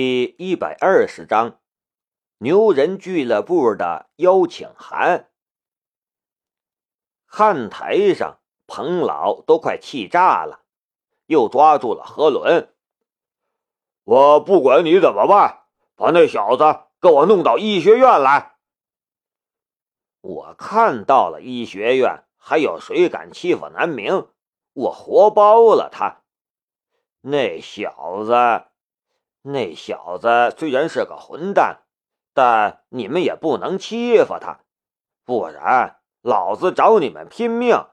第一百二十章，牛人俱乐部的邀请函。看台上，彭老都快气炸了，又抓住了何伦。我不管你怎么办，把那小子给我弄到医学院来。我看到了医学院，还有谁敢欺负南明？我活包了他。那小子，那小子虽然是个混蛋，但你们也不能欺负他，不然老子找你们拼命。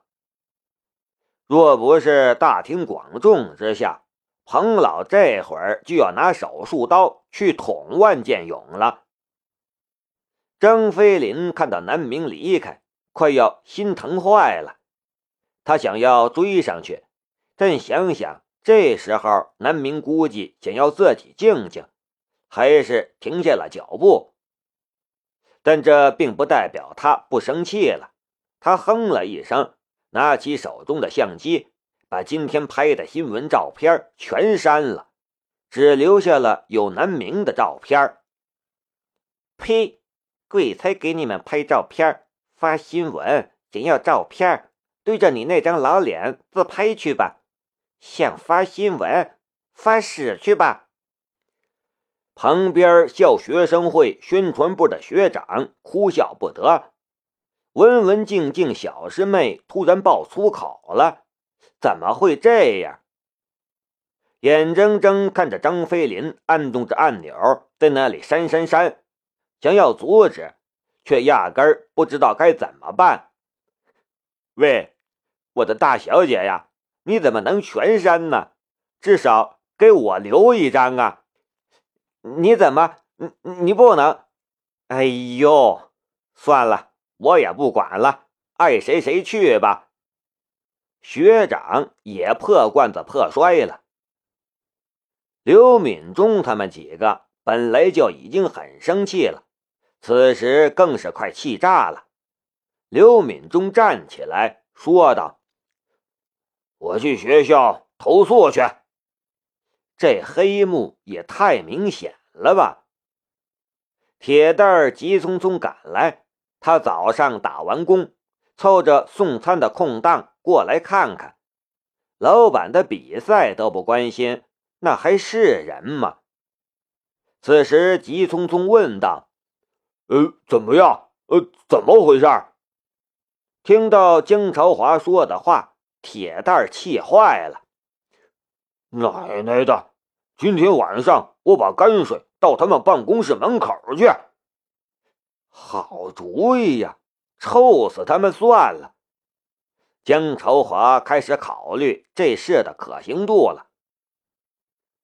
若不是大庭广众之下，彭老这会儿就要拿手术刀去捅万剑勇了。张飞林看到南明离开，快要心疼坏了，他想要追上去，但想想。这时候，南明估计想要自己静静，还是停下了脚步。但这并不代表他不生气了。他哼了一声，拿起手中的相机，把今天拍的新闻照片全删了，只留下了有南明的照片。呸！鬼才给你们拍照片发新闻，想要照片，对着你那张老脸自拍去吧。想发新闻，发屎去吧！旁边校学生会宣传部的学长哭笑不得。文文静静小师妹突然爆粗口了，怎么会这样？眼睁睁看着张飞林按动着按钮，在那里删删删，想要阻止，却压根儿不知道该怎么办。喂，我的大小姐呀！你怎么能全删呢？至少给我留一张啊！你怎么，你你不能？哎呦，算了，我也不管了，爱谁谁去吧。学长也破罐子破摔了。刘敏忠他们几个本来就已经很生气了，此时更是快气炸了。刘敏忠站起来说道。我去学校投诉去。这黑幕也太明显了吧！铁蛋儿急匆匆赶来，他早上打完工，凑着送餐的空档过来看看。老板的比赛都不关心，那还是人吗？此时急匆匆问道：“呃，怎么样？呃，怎么回事？”听到朝华说的话。铁蛋气坏了，奶奶的！今天晚上我把泔水倒他们办公室门口去。好主意呀，臭死他们算了。江朝华开始考虑这事的可行度了。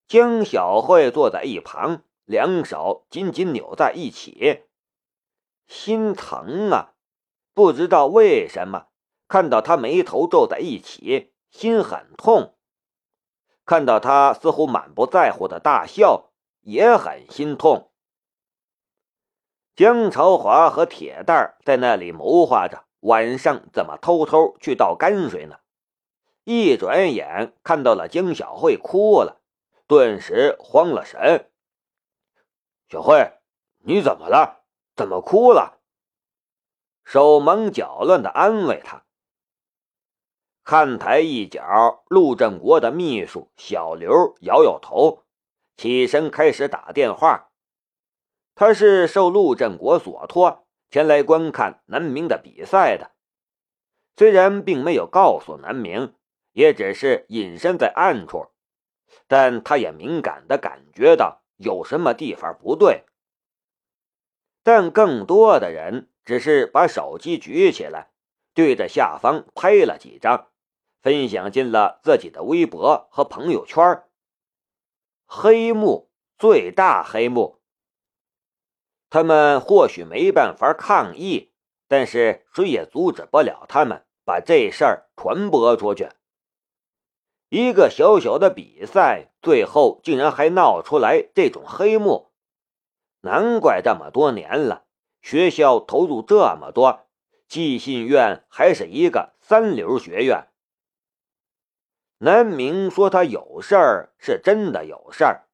江小慧坐在一旁，两手紧紧扭在一起，心疼啊！不知道为什么。看到他眉头皱在一起，心很痛；看到他似乎满不在乎的大笑，也很心痛。江朝华和铁蛋在那里谋划着晚上怎么偷偷去倒泔水呢。一转眼看到了江小慧哭了，顿时慌了神。小慧，你怎么了？怎么哭了？手忙脚乱的安慰他。看台一角，陆振国的秘书小刘摇摇头，起身开始打电话。他是受陆振国所托前来观看南明的比赛的，虽然并没有告诉南明，也只是隐身在暗处，但他也敏感的感觉到有什么地方不对。但更多的人只是把手机举起来，对着下方拍了几张。分享进了自己的微博和朋友圈。黑幕，最大黑幕。他们或许没办法抗议，但是谁也阻止不了他们把这事儿传播出去。一个小小的比赛，最后竟然还闹出来这种黑幕，难怪这么多年了，学校投入这么多，寄信院还是一个三流学院。南明说他有事儿，是真的有事儿。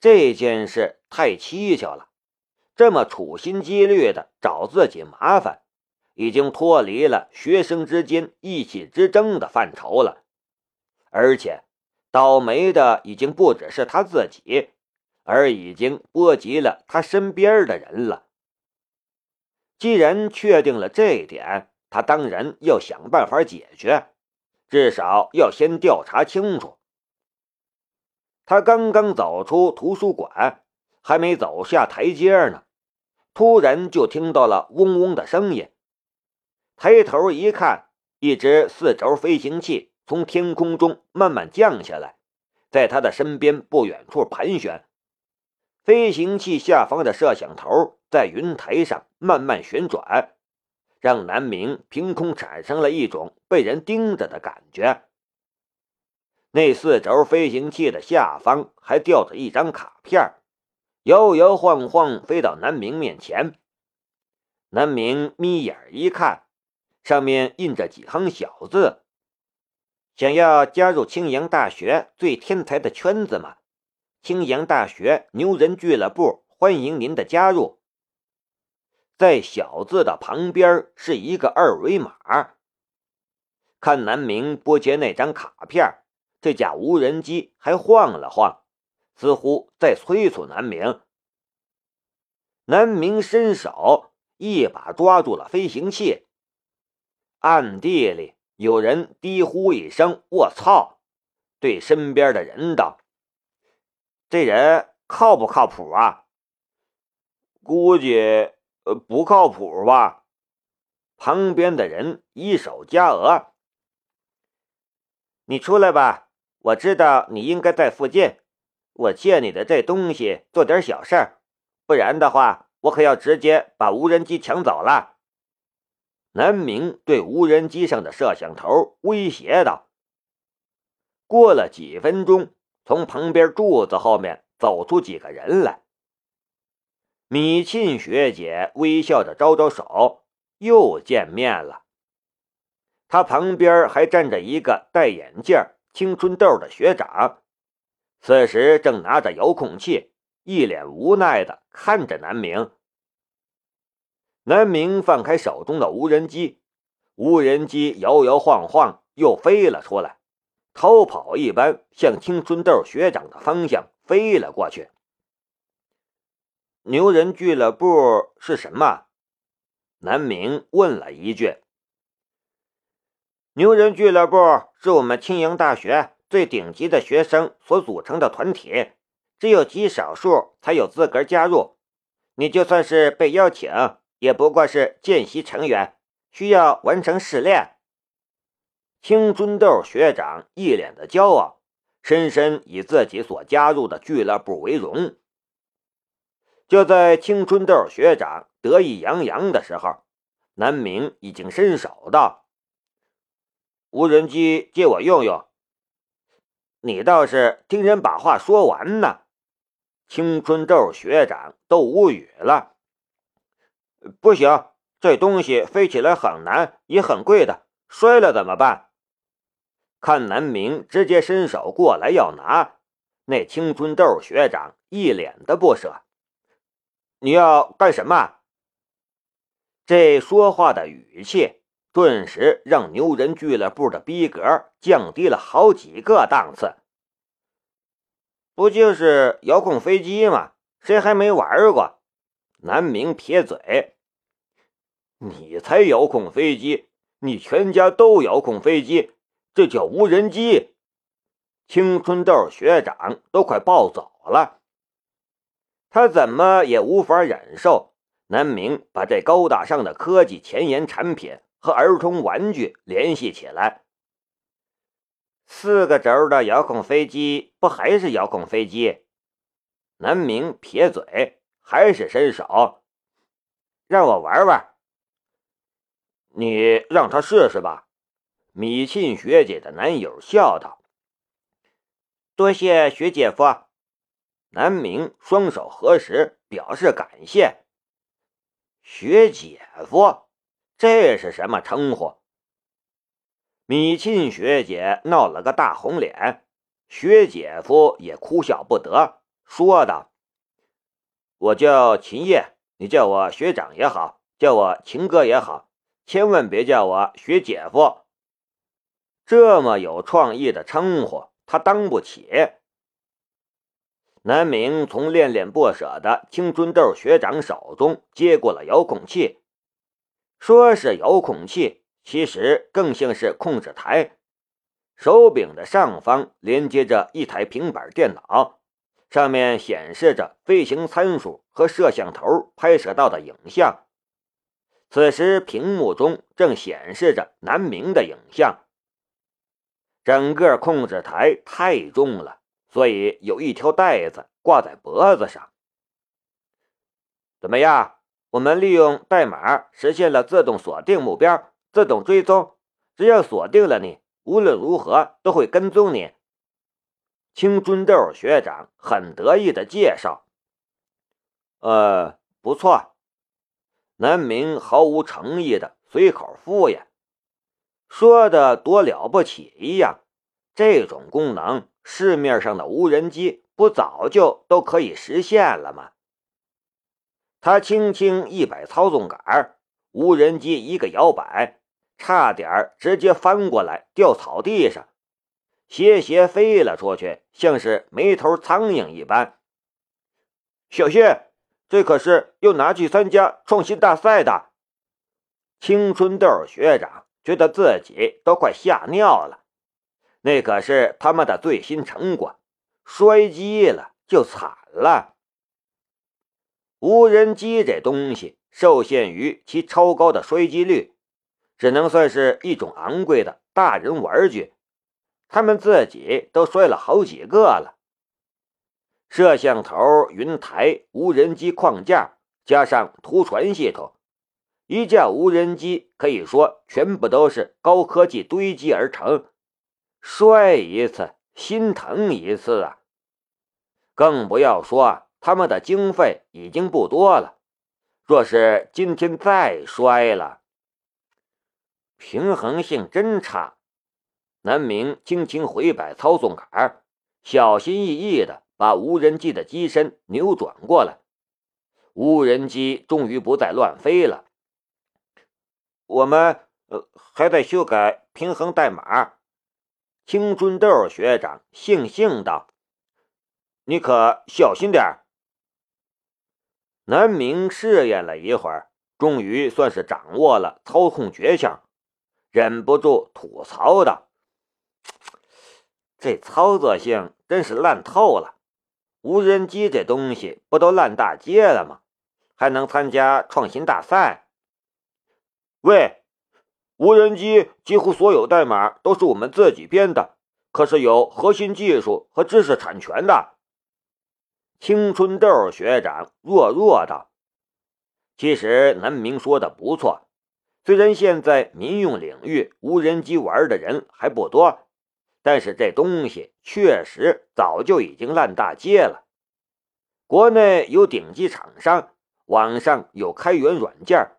这件事太蹊跷了，这么处心积虑的找自己麻烦，已经脱离了学生之间意气之争的范畴了。而且，倒霉的已经不只是他自己，而已经波及了他身边的人了。既然确定了这一点，他当然要想办法解决，至少要先调查清楚。他刚刚走出图书馆，还没走下台阶呢，突然就听到了嗡嗡的声音。抬头一看，一只四轴飞行器从天空中慢慢降下来，在他的身边不远处盘旋。飞行器下方的摄像头在云台上慢慢旋转，让南明凭空产生了一种被人盯着的感觉。那四轴飞行器的下方还吊着一张卡片，摇摇晃晃飞到南明面前。南明眯眼一看，上面印着几行小字：“想要加入青阳大学最天才的圈子吗？青阳大学牛人俱乐部欢迎您的加入。”在小字的旁边是一个二维码。看南明拨接那张卡片。这架无人机还晃了晃，似乎在催促南明。南明伸手一把抓住了飞行器，暗地里有人低呼一声“我操”，对身边的人道：“这人靠不靠谱啊？”“估计呃不靠谱吧。”旁边的人一手加额：“你出来吧。”我知道你应该在附近，我借你的这东西做点小事儿，不然的话，我可要直接把无人机抢走了。南明对无人机上的摄像头威胁道。过了几分钟，从旁边柱子后面走出几个人来。米沁学姐微笑着招招手，又见面了。她旁边还站着一个戴眼镜。青春痘的学长，此时正拿着遥控器，一脸无奈的看着南明。南明放开手中的无人机，无人机摇摇晃晃又飞了出来，逃跑一般向青春痘学长的方向飞了过去。牛人俱乐部是什么？南明问了一句。牛人俱乐部是我们青阳大学最顶级的学生所组成的团体，只有极少数才有资格加入。你就算是被邀请，也不过是见习成员，需要完成试炼。青春豆学长一脸的骄傲，深深以自己所加入的俱乐部为荣。就在青春豆学长得意洋洋的时候，南明已经伸手道。无人机借我用用，你倒是听人把话说完呢。青春痘学长都无语了。不行，这东西飞起来很难，也很贵的，摔了怎么办？看南明直接伸手过来要拿，那青春痘学长一脸的不舍。你要干什么？这说话的语气。顿时让牛人俱乐部的逼格降低了好几个档次。不就是遥控飞机吗？谁还没玩过？南明撇嘴：“你才遥控飞机，你全家都遥控飞机，这叫无人机。”青春豆学长都快暴走了，他怎么也无法忍受南明把这高大上的科技前沿产品。和儿童玩具联系起来，四个轴的遥控飞机不还是遥控飞机？南明撇嘴，还是伸手让我玩玩。你让他试试吧。米沁学姐的男友笑道：“多谢学姐夫。”南明双手合十，表示感谢。学姐夫。这是什么称呼？米沁学姐闹了个大红脸，学姐夫也哭笑不得，说道：“我叫秦叶，你叫我学长也好，叫我秦哥也好，千万别叫我学姐夫。这么有创意的称呼，他当不起。”南明从恋恋不舍的青春豆学长手中接过了遥控器，说是遥控器，其实更像是控制台。手柄的上方连接着一台平板电脑，上面显示着飞行参数和摄像头拍摄到的影像。此时，屏幕中正显示着南明的影像。整个控制台太重了。所以有一条带子挂在脖子上。怎么样？我们利用代码实现了自动锁定目标、自动追踪。只要锁定了你，无论如何都会跟踪你。青春豆学长很得意的介绍：“呃，不错。”南明毫无诚意的随口敷衍，说的多了不起一样。这种功能。市面上的无人机不早就都可以实现了吗？他轻轻一摆操纵杆，无人机一个摇摆，差点直接翻过来掉草地上，斜斜飞了出去，像是没头苍蝇一般。小谢，这可是要拿去参加创新大赛的。青春豆学长觉得自己都快吓尿了。那可是他们的最新成果，摔机了就惨了。无人机这东西受限于其超高的摔机率，只能算是一种昂贵的大人玩具。他们自己都摔了好几个了。摄像头、云台、无人机框架，加上图传系统，一架无人机可以说全部都是高科技堆积而成。摔一次心疼一次啊！更不要说他们的经费已经不多了。若是今天再摔了，平衡性真差。南明轻轻回摆操纵杆，小心翼翼的把无人机的机身扭转过来。无人机终于不再乱飞了。我们呃还在修改平衡代码。青春豆学长悻悻道：“你可小心点。”南明试验了一会儿，终于算是掌握了操控诀窍，忍不住吐槽道：“这操作性真是烂透了！无人机这东西不都烂大街了吗？还能参加创新大赛？”喂！无人机几乎所有代码都是我们自己编的，可是有核心技术和知识产权的。青春豆学长弱弱道：“其实南明说的不错，虽然现在民用领域无人机玩的人还不多，但是这东西确实早就已经烂大街了。国内有顶级厂商，网上有开源软件。”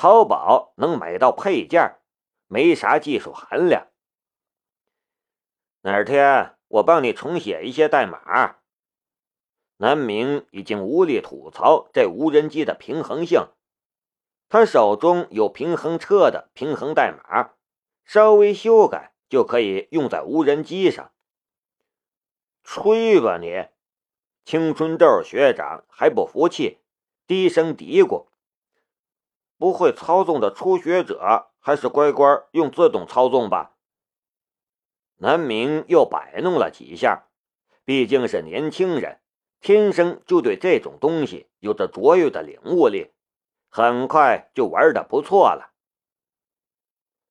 淘宝能买到配件，没啥技术含量。哪天我帮你重写一些代码。南明已经无力吐槽这无人机的平衡性，他手中有平衡车的平衡代码，稍微修改就可以用在无人机上。吹吧你！青春痘学长还不服气，低声嘀咕。不会操纵的初学者，还是乖乖用自动操纵吧。南明又摆弄了几下，毕竟是年轻人，天生就对这种东西有着卓越的领悟力，很快就玩的不错了。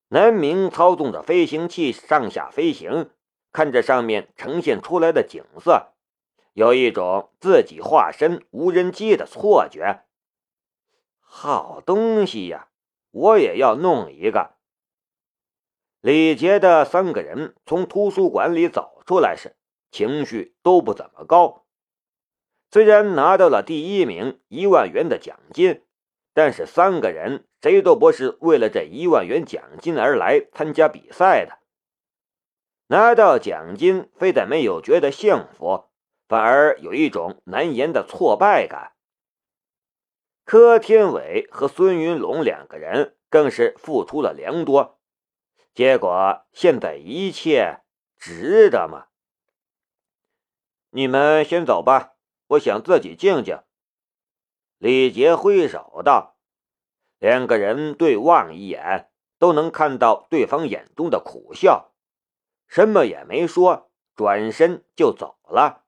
南明操纵着飞行器上下飞行，看着上面呈现出来的景色，有一种自己化身无人机的错觉。好东西呀，我也要弄一个。李杰的三个人从图书馆里走出来时，情绪都不怎么高。虽然拿到了第一名一万元的奖金，但是三个人谁都不是为了这一万元奖金而来参加比赛的。拿到奖金非但没有觉得幸福，反而有一种难言的挫败感。柯天伟和孙云龙两个人更是付出了良多，结果现在一切值得吗？你们先走吧，我想自己静静。李杰挥手道。两个人对望一眼，都能看到对方眼中的苦笑，什么也没说，转身就走了。